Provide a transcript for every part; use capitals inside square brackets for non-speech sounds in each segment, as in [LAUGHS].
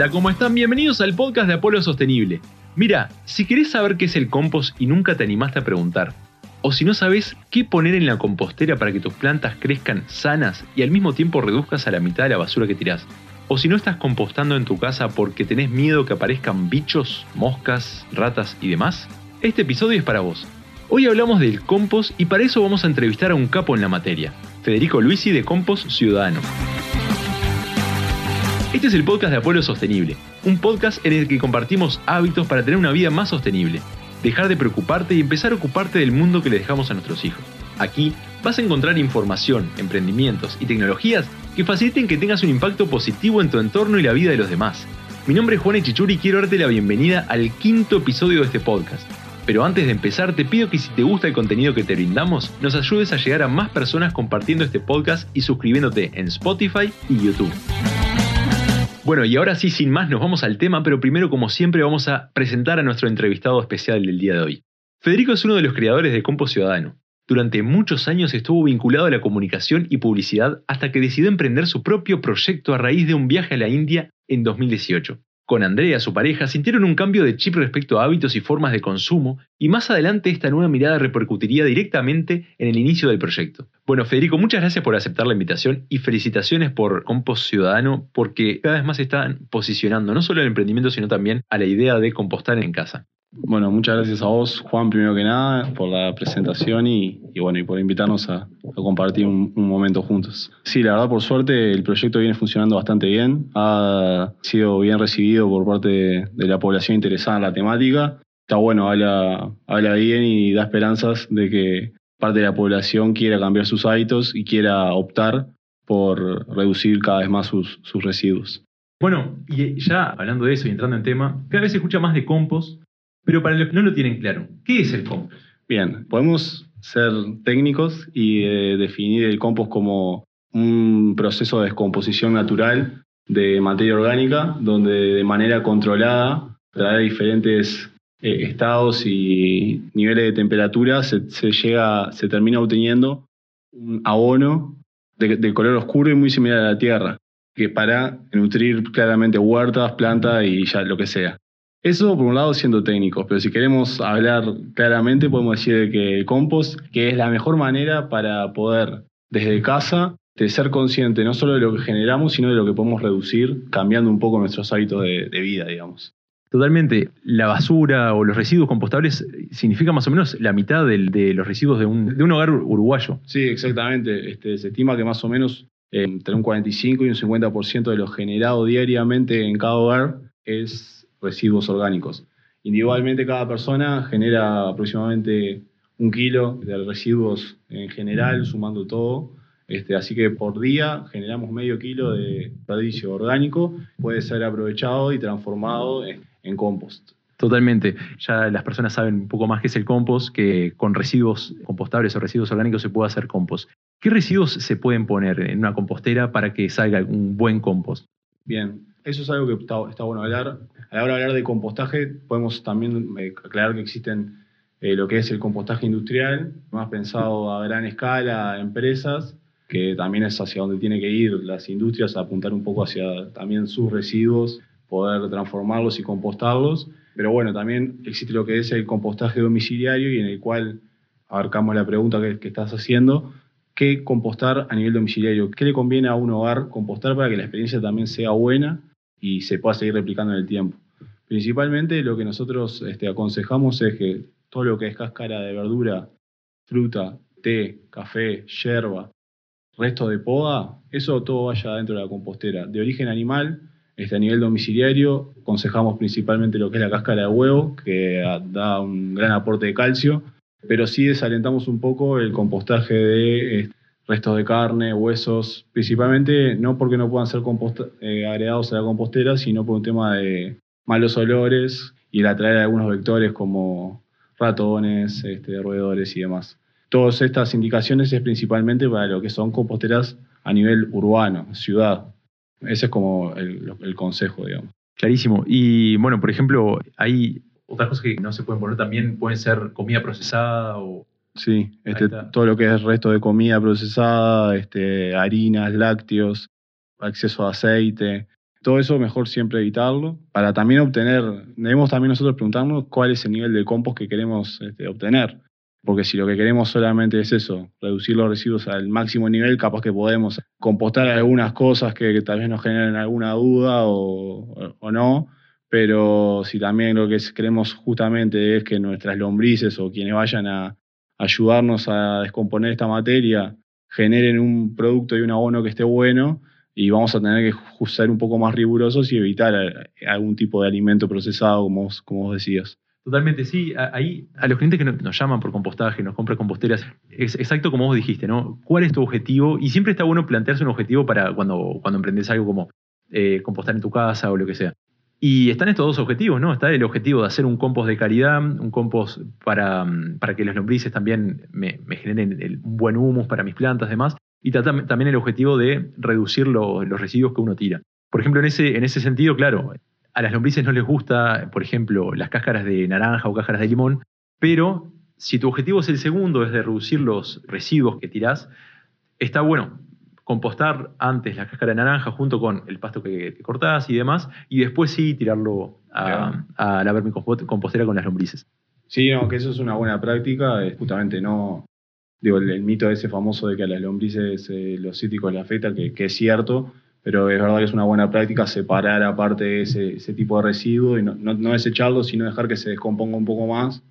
Hola, ¿cómo están? Bienvenidos al podcast de Apolo Sostenible. Mira, si querés saber qué es el compost y nunca te animaste a preguntar, o si no sabes qué poner en la compostera para que tus plantas crezcan sanas y al mismo tiempo reduzcas a la mitad de la basura que tirás, o si no estás compostando en tu casa porque tenés miedo que aparezcan bichos, moscas, ratas y demás, este episodio es para vos. Hoy hablamos del compost y para eso vamos a entrevistar a un capo en la materia, Federico Luisi de Compost Ciudadano. Este es el podcast de Apolo Sostenible, un podcast en el que compartimos hábitos para tener una vida más sostenible, dejar de preocuparte y empezar a ocuparte del mundo que le dejamos a nuestros hijos. Aquí vas a encontrar información, emprendimientos y tecnologías que faciliten que tengas un impacto positivo en tu entorno y la vida de los demás. Mi nombre es Juan Echichuri y quiero darte la bienvenida al quinto episodio de este podcast. Pero antes de empezar, te pido que si te gusta el contenido que te brindamos, nos ayudes a llegar a más personas compartiendo este podcast y suscribiéndote en Spotify y YouTube. Bueno, y ahora sí, sin más, nos vamos al tema, pero primero, como siempre, vamos a presentar a nuestro entrevistado especial del día de hoy. Federico es uno de los creadores de Compo Ciudadano. Durante muchos años estuvo vinculado a la comunicación y publicidad hasta que decidió emprender su propio proyecto a raíz de un viaje a la India en 2018. Con Andrea, su pareja, sintieron un cambio de chip respecto a hábitos y formas de consumo, y más adelante esta nueva mirada repercutiría directamente en el inicio del proyecto. Bueno, Federico, muchas gracias por aceptar la invitación y felicitaciones por Compost Ciudadano, porque cada vez más están posicionando no solo el emprendimiento, sino también a la idea de compostar en casa. Bueno, muchas gracias a vos, Juan, primero que nada, por la presentación y, bueno, y por invitarnos a, compartir un, momento juntos. Sí, la verdad, por suerte, el proyecto viene funcionando bastante bien. Ha sido bien recibido por parte de, la población interesada en la temática. Está bueno, habla, habla bien y da esperanzas de que parte de la población quiera cambiar sus hábitos y quiera optar por reducir cada vez más sus, sus residuos. Bueno, y ya hablando de eso y entrando en tema, cada vez se escucha más de compost pero para los que no lo tienen claro, ¿qué es el compost? Bien, podemos ser técnicos y eh, definir el compost como un proceso de descomposición natural de materia orgánica, donde de manera controlada, a diferentes eh, estados y niveles de temperatura, se, llega, se termina obteniendo un abono de, de, color oscuro y muy similar a la tierra, que para nutrir claramente huertas, plantas y ya lo que sea. Eso por un lado siendo técnicos, pero si queremos hablar claramente podemos decir que el compost, que es la mejor manera para poder desde casa de ser consciente no solo de lo que generamos, sino de lo que podemos reducir, cambiando un poco nuestros hábitos de, vida, digamos. Totalmente. La basura o los residuos compostables significa más o menos la mitad de los residuos de un, hogar uruguayo. Sí, exactamente. Este, se estima que más o menos eh, entre un 45 y un 50% de lo generado diariamente en cada hogar es residuos orgánicos. Individualmente cada persona genera aproximadamente un kilo de residuos en general, sumando todo. Este, así que por día generamos medio kilo de desperdicio orgánico, puede ser aprovechado y transformado en, en compost. Totalmente. Ya las personas saben un poco más qué es el compost, que con residuos compostables o residuos orgánicos se puede hacer compost. ¿Qué residuos se pueden poner en una compostera para que salga un buen compost? Bien, eso es algo que está, bueno hablar. A la hora de hablar de compostaje, podemos también eh, aclarar que existen eh, lo que es el compostaje industrial, más pensado a gran escala, a empresas, que también es hacia donde tiene que ir las industrias, apuntar un poco hacia también sus residuos, poder transformarlos y compostarlos. Pero bueno, también existe lo que es el compostaje domiciliario y en el cual abarcamos la pregunta que estás haciendo, ¿qué compostar a nivel domiciliario? ¿Qué le conviene a un hogar compostar para que la experiencia también sea buena y se pueda seguir replicando en el tiempo. Principalmente lo que nosotros este, aconsejamos es que todo lo que es cáscara de verdura, fruta, té, café, yerba, resto de poda, eso todo vaya dentro de la compostera. De origen animal, este, a nivel domiciliario, aconsejamos principalmente lo que es la cáscara de huevo, que da un gran aporte de calcio, pero sí desalentamos un poco el compostaje de este, restos de carne, huesos, principalmente no porque no puedan ser eh, agregados a la compostera, sino por un tema de malos olores y el atraer algunos vectores como ratones, este, roedores y demás. Todas estas indicaciones es principalmente para lo que son composteras a nivel urbano, ciudad. Ese es como el, el consejo, digamos. Clarísimo. Y bueno, por ejemplo, hay otras cosas que no se pueden poner también, pueden ser comida procesada o Sí, este, todo lo que es resto de comida procesada, este, harinas, lácteos, acceso a aceite, Todo eso mejor siempre evitarlo. Para también obtener, debemos también nosotros preguntarnos cuál es el nivel de compost que queremos este, obtener. Porque si lo que queremos solamente es eso, reducir los residuos al máximo nivel, capaz que podemos compostar algunas cosas que, tal vez nos generen alguna duda o, o, no. Pero si también lo que queremos justamente es que nuestras lombrices o quienes vayan a ayudarnos a descomponer esta materia generen un producto y un abono que esté bueno, y vamos a tener que ser un poco más rigurosos y evitar eh, algún tipo de alimento procesado, como vos, como decías. Totalmente, sí. Ahí, a los clientes que nos llaman por compostaje, nos compran composteras, es exacto como vos dijiste, ¿no? ¿Cuál es tu objetivo? Y siempre está bueno plantearse un objetivo para cuando, cuando emprendes algo como eh, compostar en tu casa o lo que sea. Y están estos dos objetivos, ¿no? Está el objetivo de hacer un compost de calidad, un compost para, para que los lombrices también me, generen un buen humus para mis plantas y demás y también el objetivo de reducir los residuos que uno tira. Por ejemplo, en ese, en ese sentido, claro, a las lombrices no les gusta, por ejemplo, las cáscaras de naranja o cáscaras de limón, pero si tu objetivo es el segundo, es de reducir los residuos que tirás, está bueno compostar antes la cáscara de naranja junto con el pasto que, cortás y demás, y después sí tirarlo a, a la vermicompostera con las lombrices. Sí, no, que eso es una buena práctica, justamente no, digo, el, mito ese famoso de que a las lombrices eh, los cítricos le afectan, que, es cierto, pero es verdad que es una buena práctica separar aparte ese, ese tipo de residuo y no, no, desecharlo, sino dejar que se descomponga un poco más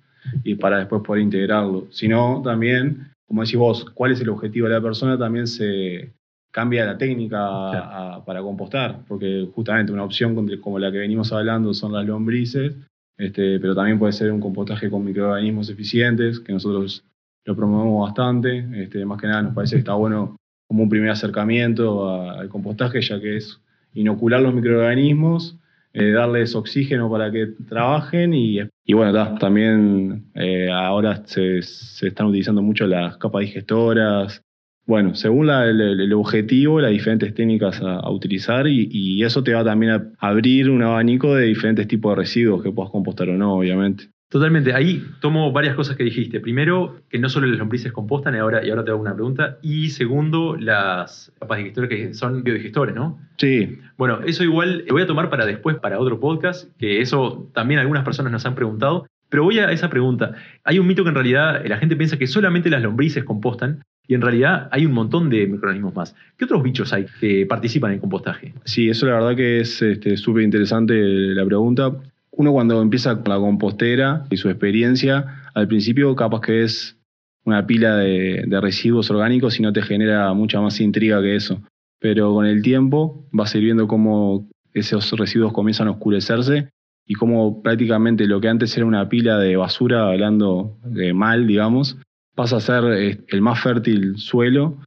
y para después poder integrarlo. Sino también, como decís vos, cuál es el objetivo de la persona, también se cambia la técnica para compostar, porque justamente una opción como la que venimos hablando son las lombrices, este, pero también puede ser un compostaje con microorganismos eficientes, que nosotros lo promovemos bastante. Este, más que nada nos parece que está bueno como un primer acercamiento al compostaje, ya que es inocular los microorganismos, eh, darles oxígeno para que trabajen y, y bueno, también eh, ahora se, están utilizando mucho las capas digestoras. Bueno, según el, objetivo, las diferentes técnicas a, utilizar y, y, eso te va también a abrir un abanico de diferentes tipos de residuos que puedas compostar o no, obviamente. Totalmente. Ahí tomo varias cosas que dijiste. Primero, que no solo las lombrices compostan, y ahora, y ahora te hago una pregunta. Y segundo, las capas digestores que son biodigestores, ¿no? Sí. Bueno, eso igual lo voy a tomar para después, para otro podcast, que eso también algunas personas nos han preguntado. Pero voy a esa pregunta. Hay un mito que en realidad la gente piensa que solamente las lombrices compostan, y en realidad hay un montón de microorganismos más. ¿Qué otros bichos hay que participan en el compostaje? Sí, eso la verdad que es este, súper interesante la pregunta uno cuando empieza con la compostera y su experiencia, al principio capaz que es una pila de, residuos orgánicos y no te genera mucha más intriga que eso. Pero con el tiempo vas a ir viendo cómo esos residuos comienzan a oscurecerse y cómo prácticamente lo que antes era una pila de basura, hablando de mal, digamos, pasa a ser eh, el más fértil suelo,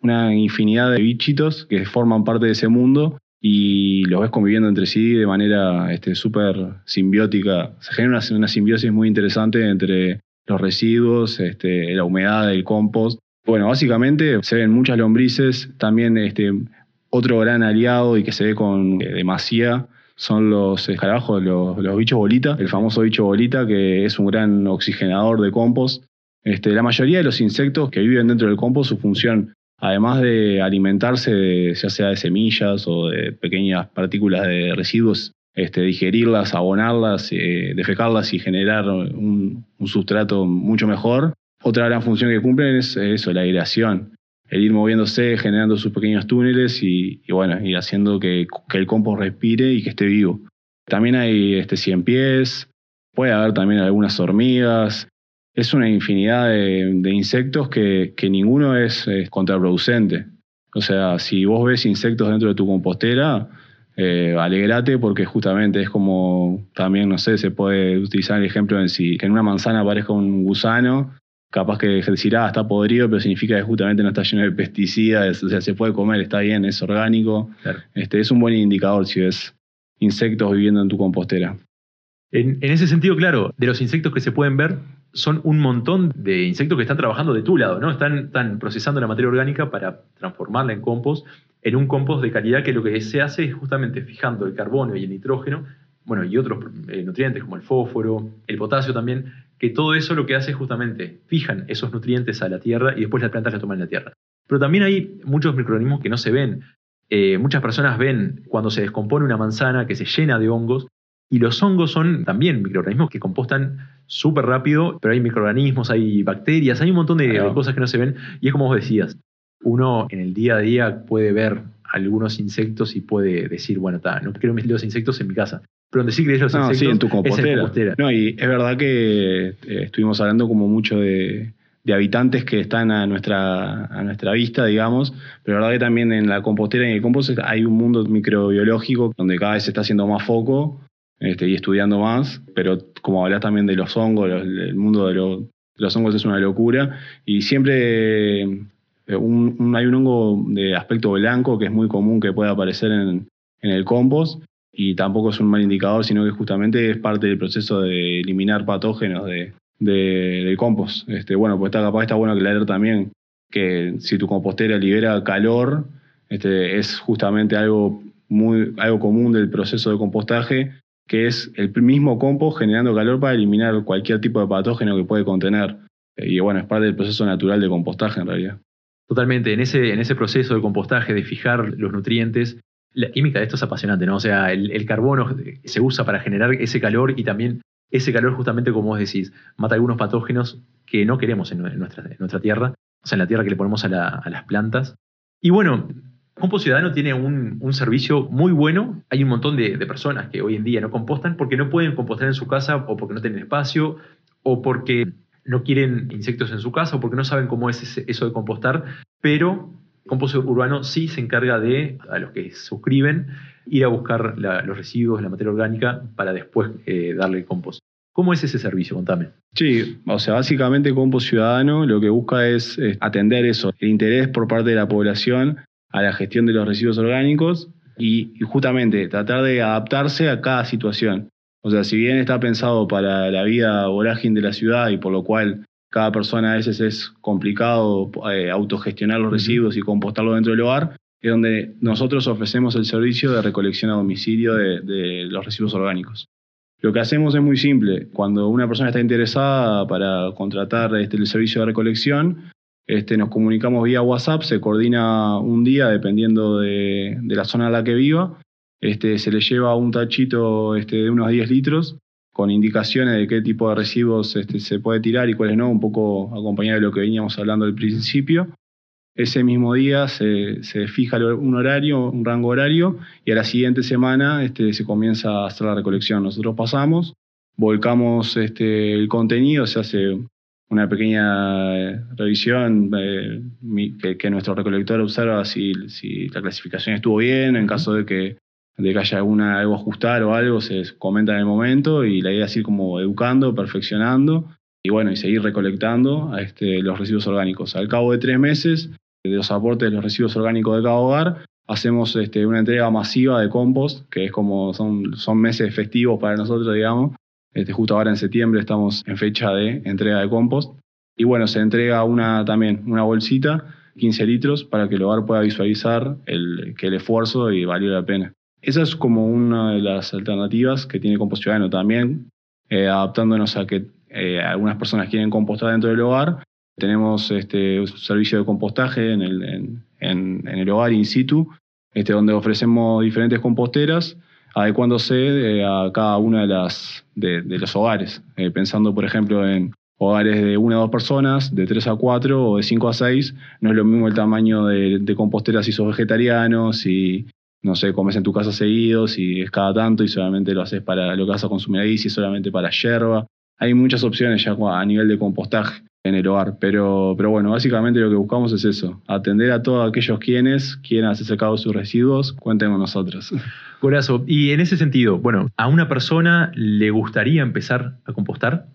una infinidad de bichitos que forman parte de ese mundo y los ves conviviendo entre sí de manera este, súper simbiótica. Se genera una, simbiosis muy interesante entre los residuos, este, la humedad del compost. Bueno, básicamente se ven muchas lombrices, también este, otro gran aliado y que se ve con eh, son los escarabajos, los, los, bichos bolita, el famoso bicho bolita que es un gran oxigenador de compost. Este, la mayoría de los insectos que viven dentro del compost, su función además de alimentarse ya sea de semillas o de pequeñas partículas de residuos, este, digerirlas, abonarlas, eh, defecarlas y generar un, sustrato mucho mejor. Otra gran función que cumplen es eso, la aireación, el ir moviéndose, generando sus pequeños túneles y, bueno, y haciendo que, el compost respire y que esté vivo. También hay este, cien pies, puede haber también algunas hormigas, es una infinidad de, insectos que, ninguno es, contraproducente. O sea, si vos ves insectos dentro de tu compostera, eh, alegrate porque justamente es como también, no sé, se puede utilizar el ejemplo en si que en una manzana aparezca un gusano, capaz que decir, ah, está podrido, pero significa que justamente no está lleno de pesticidas, o sea, se puede comer, está bien, es orgánico. Este, es un buen indicador si ves insectos viviendo en tu compostera. En, ese sentido, claro, de los insectos que se pueden ver, son un montón de insectos que están trabajando de tu lado, ¿no? Están, procesando la materia orgánica para transformarla en compost, en un compost de calidad que lo que se hace es justamente fijando el carbono y el nitrógeno, bueno, y otros eh, nutrientes como el fósforo, el potasio también, que todo eso lo que hace es justamente fijan esos nutrientes a la tierra y después las plantas la toman en la tierra. Pero también hay muchos microorganismos que no se ven. Eh, muchas personas ven cuando se descompone una manzana que se llena de hongos y los hongos son también microorganismos que compostan súper rápido, pero hay microorganismos, hay bacterias, hay un montón de, cosas que no se ven. Y es como vos decías, uno en el día a día puede ver algunos insectos y puede decir, bueno, está, no quiero los insectos en mi casa. Pero donde sí crees los insectos sí, en tu compostera. No, y es verdad que eh, estuvimos hablando como mucho de, de habitantes que están a nuestra, a nuestra vista, digamos, pero la verdad que también en la compostera y en el compost hay un mundo microbiológico donde cada vez se está haciendo más foco este, y estudiando más, pero como hablas también de los hongos, el mundo de, los hongos es una locura y siempre eh, hay un hongo de aspecto blanco que es muy común que pueda aparecer en, en el compost y tampoco es un mal indicador, sino que justamente es parte del proceso de eliminar patógenos de, del compost. Este, bueno, pues está capaz está bueno aclarar también que si tu compostera libera calor, este, es justamente algo muy algo común del proceso de compostaje, que es el mismo compost generando calor para eliminar cualquier tipo de patógeno que puede contener. Y bueno, es parte del proceso natural de compostaje en realidad. Totalmente, en ese, en ese proceso de compostaje, de fijar los nutrientes, la química de esto es apasionante, ¿no? O sea, el, el carbono se usa para generar ese calor y también ese calor justamente, como vos decís, mata algunos patógenos que no queremos en nuestra, nuestra tierra, o sea, en la tierra que le ponemos a, las plantas. Y bueno, Compost Ciudadano tiene un, servicio muy bueno. Hay un montón de, personas que hoy en día no compostan porque no pueden compostar en su casa o porque no tienen espacio o porque no quieren insectos en su casa o porque no saben cómo es eso de compostar. Pero Compost Urbano sí se encarga de, a los que suscriben, ir a buscar los residuos, la materia orgánica, para después eh, darle compost. ¿Cómo es ese servicio? Contame. Sí, o sea, básicamente Compost Ciudadano lo que busca es, atender eso, el interés por parte de la población a la gestión de los residuos orgánicos y, justamente tratar de adaptarse a cada situación. O sea, si bien está pensado para la vida vorágine de la ciudad y por lo cual cada persona a veces es complicado eh, autogestionar los residuos y compostarlos dentro del hogar, es donde nosotros ofrecemos el servicio de recolección a domicilio de, los residuos orgánicos. Lo que hacemos es muy simple. Cuando una persona está interesada para contratar este, el servicio de recolección, este, nos comunicamos vía WhatsApp, se coordina un día dependiendo de, la zona en la que viva. Este, se le lleva un tachito este, de unos 10 litros con indicaciones de qué tipo de residuos este, se puede tirar y cuáles no, un poco acompañado de lo que veníamos hablando al principio. Ese mismo día se, fija un horario, un rango horario, y a la siguiente semana este, se comienza a hacer la recolección. Nosotros pasamos, volcamos este, el contenido, se hace una pequeña eh, revisión eh, que, nuestro recolector observa si, si la clasificación estuvo bien, en caso de que de que haya alguna, algo ajustar o algo, se comenta en el momento y la idea es ir como educando, perfeccionando y bueno, y seguir recolectando este, los residuos orgánicos. Al cabo de tres meses de los aportes de los residuos orgánicos de cada hogar, hacemos este, una entrega masiva de compost, que es como son, son meses festivos para nosotros, digamos. Este, justo ahora en septiembre estamos en fecha de entrega de compost. Y bueno, se entrega una, también una bolsita, 15 litros, para que el hogar pueda visualizar el, que el esfuerzo y valió la pena. Esa es como una de las alternativas que tiene Compost Ciudadano también, eh, adaptándonos a que eh, algunas personas quieren compostar dentro del hogar. Tenemos este, servicio de compostaje en el, en, el hogar in situ, este, donde ofrecemos diferentes composteras adecuándose eh, a cada una de, las, de, los hogares, pensando por ejemplo en hogares de una a dos personas, de tres a cuatro o de cinco a seis, no es lo mismo el tamaño de, de composteras si sos vegetariano, si, no sé, comes en tu casa seguido, si es cada tanto y solamente lo haces para lo que vas a consumir ahí, si es solamente para yerba. Hay muchas opciones ya a nivel de compostaje en el hogar, pero, pero bueno, básicamente lo que buscamos es eso, atender a todos aquellos quienes quieran hacerse cargo de sus residuos, cuenten con nosotros. [LAUGHS] Corazo, y en ese sentido, bueno, a una persona le gustaría empezar a compostar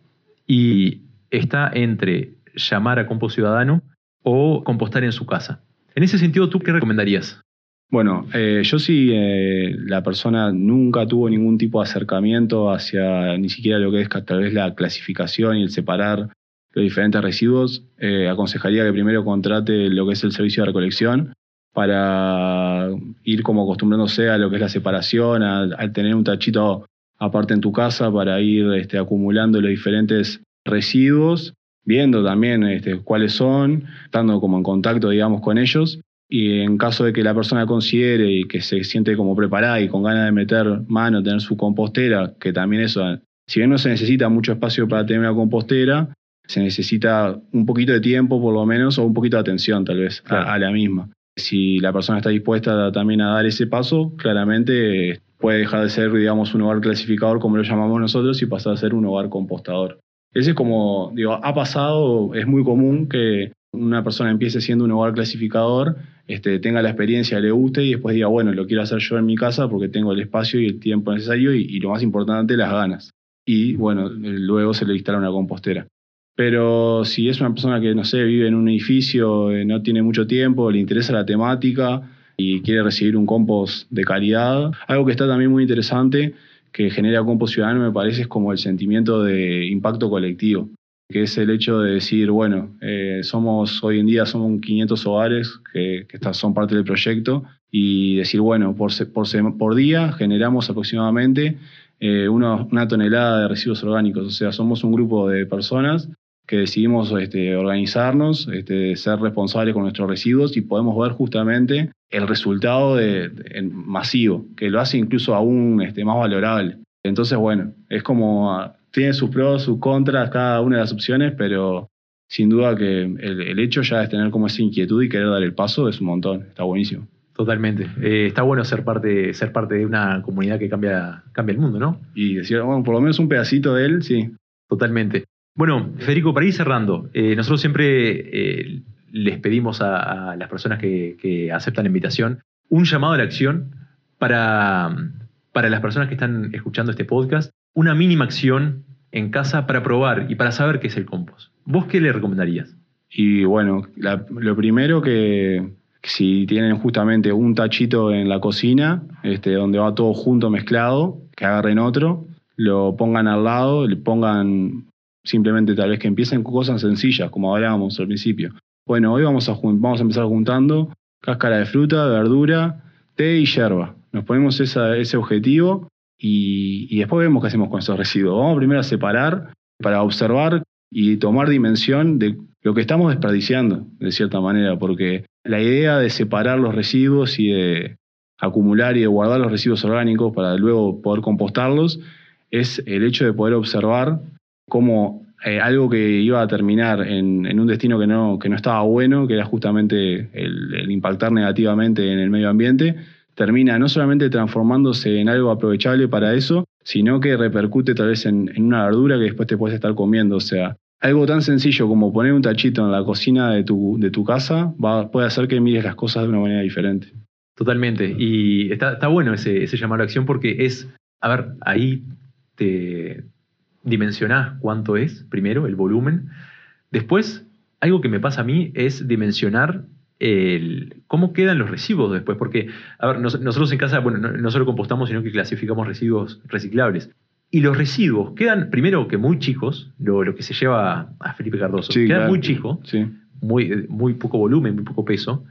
y está entre llamar a Compost Ciudadano o compostar en su casa. En ese sentido, ¿tú qué recomendarías? Bueno, eh, yo sí, eh, la persona nunca tuvo ningún tipo de acercamiento hacia ni siquiera lo que es tal vez la clasificación y el separar los diferentes residuos, eh, aconsejaría que primero contrate lo que es el servicio de recolección para ir como acostumbrándose a lo que es la separación, al tener un tachito aparte en tu casa para ir este, acumulando los diferentes residuos, viendo también este, cuáles son, estando como en contacto, digamos, con ellos. Y en caso de que la persona considere y que se siente como preparada y con ganas de meter mano, tener su compostera, que también eso, si bien no se necesita mucho espacio para tener una compostera, se necesita un poquito de tiempo por lo menos o un poquito de atención tal vez a, la misma. Si la persona está dispuesta también a dar ese paso, claramente puede dejar de ser, digamos, un hogar clasificador como lo llamamos nosotros y pasar a ser un hogar compostador. Ese es como, digo, ha pasado, es muy común que una persona empiece siendo un hogar clasificador, este, tenga la experiencia, le guste y después diga, bueno, lo quiero hacer yo en mi casa porque tengo el espacio y el tiempo necesario y, lo más importante, las ganas. Y bueno, luego se le instala una compostera. Pero si es una persona que, no sé, vive en un edificio, eh, no tiene mucho tiempo, le interesa la temática y quiere recibir un compost de calidad, algo que está también muy interesante que genera compost ciudadano me parece es como el sentimiento de impacto colectivo que es el hecho de decir, bueno, eh, somos hoy en día somos 500 hogares que, son parte del proyecto y decir, bueno, por, por, por día generamos aproximadamente eh, una, tonelada de residuos orgánicos, o sea, somos un grupo de personas que decidimos este, organizarnos, este, ser responsables con nuestros residuos y podemos ver justamente el resultado de, masivo, que lo hace incluso aún este, más valorable. Entonces, bueno, es como tiene sus pros, sus contras, cada una de las opciones, pero sin duda que el, hecho ya de tener como esa inquietud y querer dar el paso es un montón, está buenísimo. Totalmente. Eh, está bueno ser parte, ser parte de una comunidad que cambia, cambia el mundo, ¿no? Y decir, bueno, por lo menos un pedacito de él, sí. Totalmente. Bueno, Federico, para ir cerrando, eh, nosotros siempre eh, les pedimos a, las personas que, aceptan la invitación un llamado a la acción para, para las personas que están escuchando este podcast una mínima acción en casa para probar y para saber qué es el compost. ¿Vos qué le recomendarías? Y bueno, lo primero que si tienen justamente un tachito en la cocina, este, donde va todo junto mezclado, que agarren otro, lo pongan al lado, le pongan simplemente tal vez que empiecen con cosas sencillas, como hablábamos al principio. Bueno, hoy vamos a, vamos a empezar juntando cáscara de fruta, verdura, té y yerba. Nos ponemos ese objetivo y, después vemos qué hacemos con esos residuos. Vamos primero a separar para observar y tomar dimensión de lo que estamos desperdiciando, de cierta manera, porque la idea de separar los residuos y de acumular y de guardar los residuos orgánicos para luego poder compostarlos es el hecho de poder observar cómo eh, algo que iba a terminar en, un destino que no, que no estaba bueno, que era justamente el impactar negativamente en el medio ambiente, termina no solamente transformándose en algo aprovechable para eso, sino que repercute tal vez en, una verdura que después te puedes estar comiendo. O sea, algo tan sencillo como poner un tachito en la cocina de tu, de tu casa va, puede hacer que mires las cosas de una manera diferente. Totalmente. Y está, está bueno ese, ese llamado a acción porque es, a ver, ahí te dimensionás cuánto es, primero, el volumen. Después, algo que me pasa a mí es dimensionar cómo quedan los residuos después. Porque, a ver, nosotros en casa, bueno, no, solo compostamos, sino que clasificamos residuos reciclables. Y los residuos quedan, primero que muy chicos, lo, que se lleva a Felipe Cardoso, queda muy chico, muy, muy poco volumen, muy poco peso.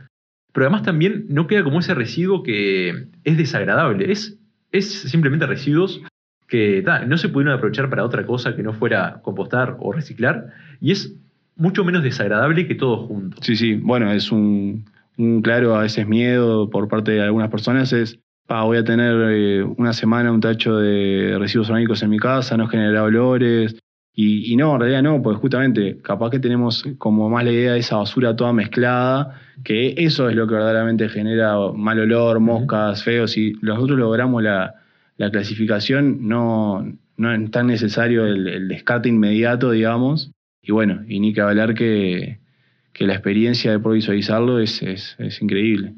Pero además también no queda como ese residuo que es desagradable. Es, es simplemente residuos que no se pudieron aprovechar para otra cosa que no fuera compostar o reciclar. Y es mucho menos desagradable que todo junto. Sí, sí, bueno, es un, claro a veces miedo por parte de algunas personas, es, voy a tener eh, una semana un tacho de residuos orgánicos en mi casa, no genera olores. Y, no, en realidad no, porque justamente capaz que tenemos como más la idea de esa basura toda mezclada, que eso es lo que verdaderamente genera mal olor, moscas, feos. Y nosotros logramos la, clasificación, no, no es tan necesario el descarte inmediato, digamos, y bueno, y ni que hablar que, la experiencia de poder visualizarlo es, es, increíble.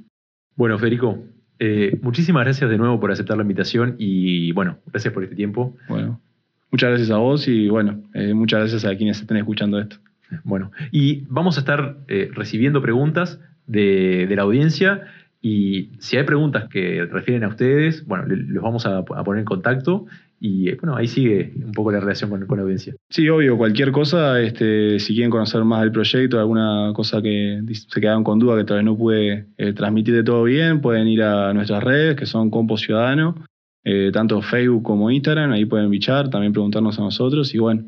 Bueno, Federico, eh, muchísimas gracias de nuevo por aceptar la invitación y bueno, gracias por este tiempo. Bueno, muchas gracias a vos y bueno, eh, muchas gracias a quienes estén escuchando esto. Bueno, y vamos a estar eh, recibiendo preguntas de, de, la audiencia y si hay preguntas que refieren a ustedes, bueno, los vamos a, a poner en contacto y eh, bueno, ahí sigue un poco la relación con, la audiencia. Sí, obvio, cualquier cosa, este, si quieren conocer más del proyecto, alguna cosa que se quedaron con duda que tal vez no pude eh, transmitir de todo bien, pueden ir a nuestras redes, que son Compo Ciudadano, eh, tanto Facebook como Instagram, ahí pueden bichar, también preguntarnos a nosotros y bueno,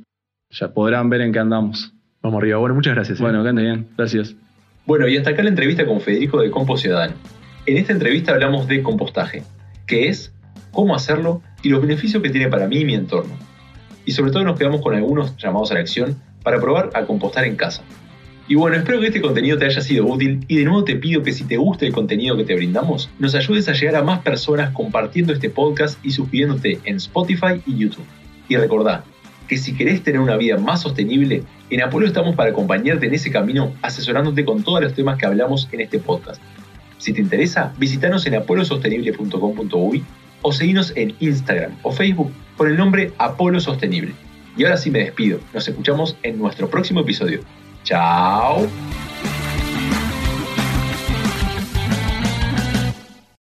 ya podrán ver en qué andamos. Vamos arriba, bueno, muchas gracias. Bueno, que anden bien, gracias. Bueno, y hasta acá la entrevista con Federico de Compost Ciudadano. En esta entrevista hablamos de compostaje, qué es, cómo hacerlo y los beneficios que tiene para mí y mi entorno. Y sobre todo nos quedamos con algunos llamados a la acción para probar a compostar en casa. Y bueno, espero que este contenido te haya sido útil y de nuevo te pido que si te gusta el contenido que te brindamos, nos ayudes a llegar a más personas compartiendo este podcast y suscribiéndote en Spotify y YouTube. Y recordá que si querés tener una vida más sostenible, en Apolo estamos para acompañarte en ese camino asesorándote con todos los temas que hablamos en este podcast. Si te interesa, visítanos en apolosostenible.com.uy o seguinos en Instagram o Facebook por el nombre Apolo Sostenible. Y ahora sí me despido. Nos escuchamos en nuestro próximo episodio. Chao.